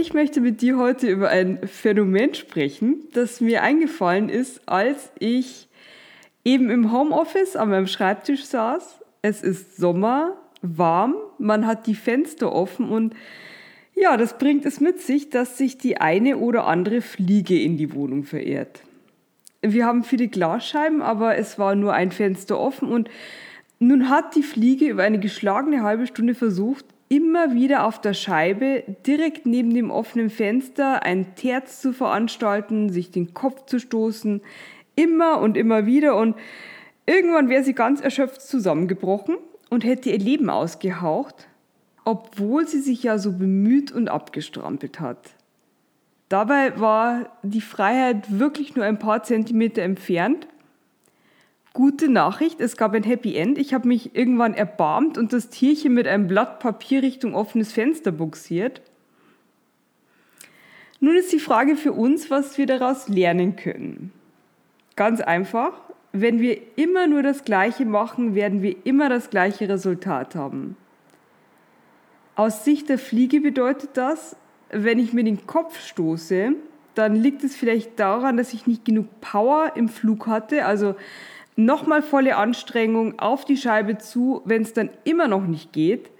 Ich möchte mit dir heute über ein Phänomen sprechen, das mir eingefallen ist, als ich eben im Homeoffice an meinem Schreibtisch saß. Es ist Sommer, warm, man hat die Fenster offen und ja, das bringt es mit sich, dass sich die eine oder andere Fliege in die Wohnung verehrt. Wir haben viele Glasscheiben, aber es war nur ein Fenster offen und nun hat die Fliege über eine geschlagene halbe Stunde versucht, immer wieder auf der Scheibe direkt neben dem offenen Fenster ein Terz zu veranstalten, sich den Kopf zu stoßen, immer und immer wieder und irgendwann wäre sie ganz erschöpft zusammengebrochen und hätte ihr Leben ausgehaucht, obwohl sie sich ja so bemüht und abgestrampelt hat. Dabei war die Freiheit wirklich nur ein paar Zentimeter entfernt Gute Nachricht, es gab ein Happy End. Ich habe mich irgendwann erbarmt und das Tierchen mit einem Blatt Papier Richtung offenes Fenster buxiert. Nun ist die Frage für uns, was wir daraus lernen können. Ganz einfach, wenn wir immer nur das Gleiche machen, werden wir immer das gleiche Resultat haben. Aus Sicht der Fliege bedeutet das, wenn ich mir den Kopf stoße, dann liegt es vielleicht daran, dass ich nicht genug Power im Flug hatte, also nochmal volle Anstrengung auf die Scheibe zu, wenn es dann immer noch nicht geht,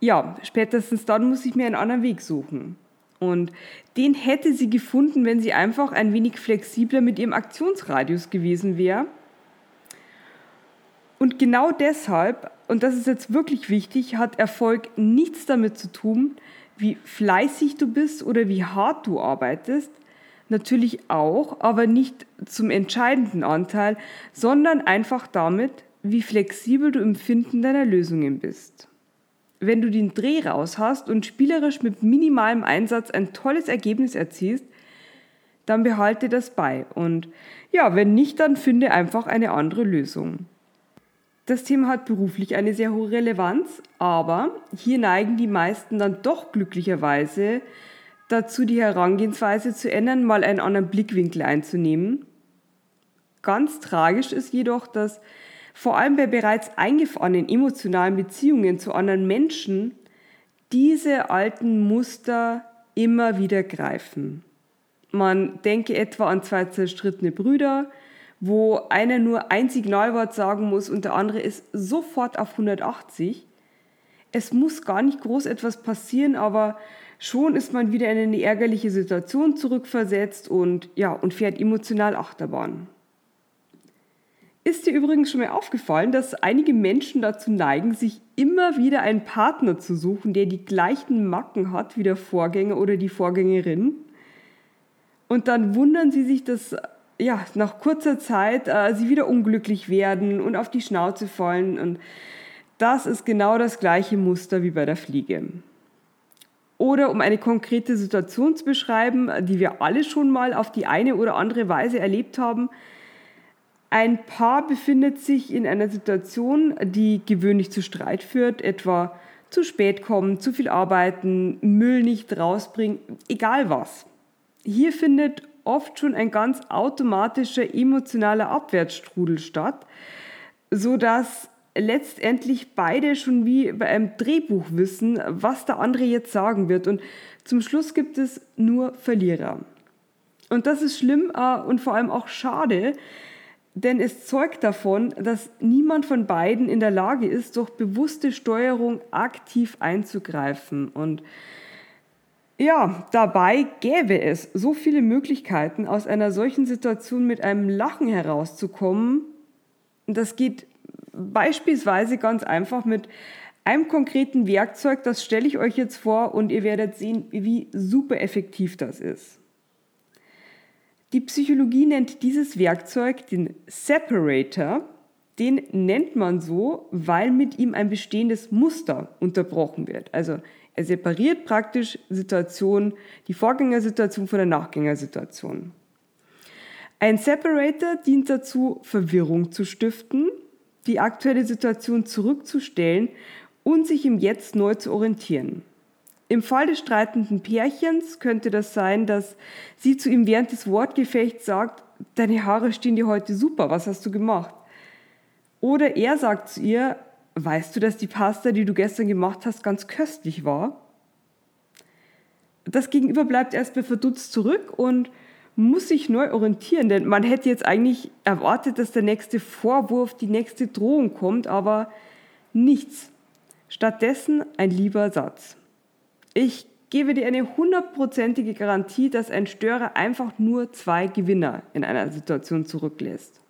ja, spätestens dann muss ich mir einen anderen Weg suchen. Und den hätte sie gefunden, wenn sie einfach ein wenig flexibler mit ihrem Aktionsradius gewesen wäre. Und genau deshalb, und das ist jetzt wirklich wichtig, hat Erfolg nichts damit zu tun, wie fleißig du bist oder wie hart du arbeitest, natürlich auch, aber nicht zum entscheidenden Anteil, sondern einfach damit, wie flexibel du im Finden deiner Lösungen bist. Wenn du den Dreh raus hast und spielerisch mit minimalem Einsatz ein tolles Ergebnis erzielst, dann behalte das bei. Und ja, wenn nicht, dann finde einfach eine andere Lösung. Das Thema hat beruflich eine sehr hohe Relevanz, aber hier neigen die meisten dann doch glücklicherweise dazu, die Herangehensweise zu ändern, mal einen anderen Blickwinkel einzunehmen. Ganz tragisch ist jedoch, dass vor allem bei bereits eingefahrenen emotionalen Beziehungen zu anderen Menschen diese alten Muster immer wieder greifen. Man denke etwa an zwei zerstrittene Brüder, wo einer nur ein Signalwort sagen muss und der andere ist sofort auf 180. Es muss gar nicht groß etwas passieren, aber Schon ist man wieder in eine ärgerliche Situation zurückversetzt und, ja, und fährt emotional Achterbahn. Ist dir übrigens schon mal aufgefallen, dass einige Menschen dazu neigen, sich immer wieder einen Partner zu suchen, der die gleichen Macken hat wie der Vorgänger oder die Vorgängerin? Und dann wundern sie sich, dass ja, nach kurzer Zeit äh, sie wieder unglücklich werden und auf die Schnauze fallen. Und das ist genau das gleiche Muster wie bei der Fliege. Oder um eine konkrete Situation zu beschreiben, die wir alle schon mal auf die eine oder andere Weise erlebt haben. Ein Paar befindet sich in einer Situation, die gewöhnlich zu Streit führt, etwa zu spät kommen, zu viel arbeiten, Müll nicht rausbringen, egal was. Hier findet oft schon ein ganz automatischer emotionaler Abwärtsstrudel statt, sodass letztendlich beide schon wie bei einem Drehbuch wissen, was der andere jetzt sagen wird. Und zum Schluss gibt es nur Verlierer. Und das ist schlimm äh, und vor allem auch schade, denn es zeugt davon, dass niemand von beiden in der Lage ist, durch bewusste Steuerung aktiv einzugreifen. Und ja, dabei gäbe es so viele Möglichkeiten, aus einer solchen Situation mit einem Lachen herauszukommen. Das geht beispielsweise ganz einfach mit einem konkreten Werkzeug, das stelle ich euch jetzt vor und ihr werdet sehen, wie super effektiv das ist. Die Psychologie nennt dieses Werkzeug den Separator Den nennt man so, weil mit ihm ein bestehendes Muster unterbrochen wird. Also er separiert praktisch Situation, die Vorgängersituation von der Nachgängersituation. Ein Separator dient dazu, Verwirrung zu stiften, die aktuelle Situation zurückzustellen und sich im Jetzt neu zu orientieren. Im Fall des streitenden Pärchens könnte das sein, dass sie zu ihm während des Wortgefechts sagt, deine Haare stehen dir heute super, was hast du gemacht? Oder er sagt zu ihr, weißt du, dass die Pasta, die du gestern gemacht hast, ganz köstlich war? Das Gegenüber bleibt erstmal verdutzt zurück und muss sich neu orientieren, denn man hätte jetzt eigentlich erwartet, dass der nächste Vorwurf, die nächste Drohung kommt, aber nichts. Stattdessen ein lieber Satz. Ich gebe dir eine hundertprozentige Garantie, dass ein Störer einfach nur zwei Gewinner in einer Situation zurücklässt.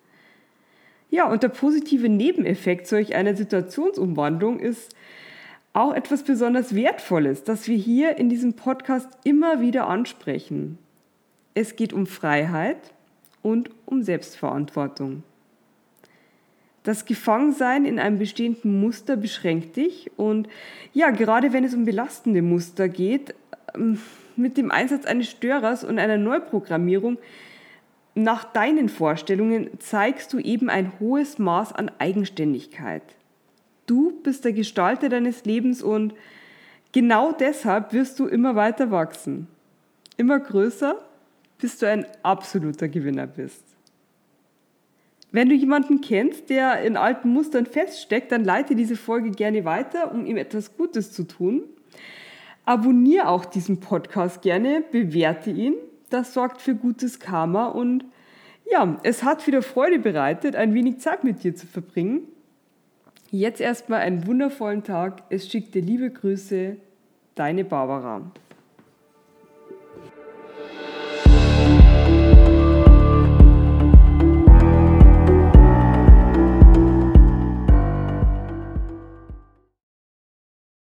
Ja, und der positive Nebeneffekt solch einer Situationsumwandlung ist auch etwas besonders Wertvolles, das wir hier in diesem Podcast immer wieder ansprechen. Es geht um Freiheit und um Selbstverantwortung. Das Gefangensein in einem bestehenden Muster beschränkt dich und ja, gerade wenn es um belastende Muster geht, ähm, mit dem Einsatz eines Störers und einer Neuprogrammierung nach deinen Vorstellungen zeigst du eben ein hohes Maß an Eigenständigkeit. Du bist der Gestalter deines Lebens und genau deshalb wirst du immer weiter wachsen. Immer größer, bis du ein absoluter Gewinner bist. Wenn du jemanden kennst, der in alten Mustern feststeckt, dann leite diese Folge gerne weiter, um ihm etwas Gutes zu tun. Abonniere auch diesen Podcast gerne, bewerte ihn. Das sorgt für gutes Karma und ja, es hat wieder Freude bereitet, ein wenig Zeit mit dir zu verbringen. Jetzt erstmal einen wundervollen Tag. Es schickt dir liebe Grüße, deine Barbara.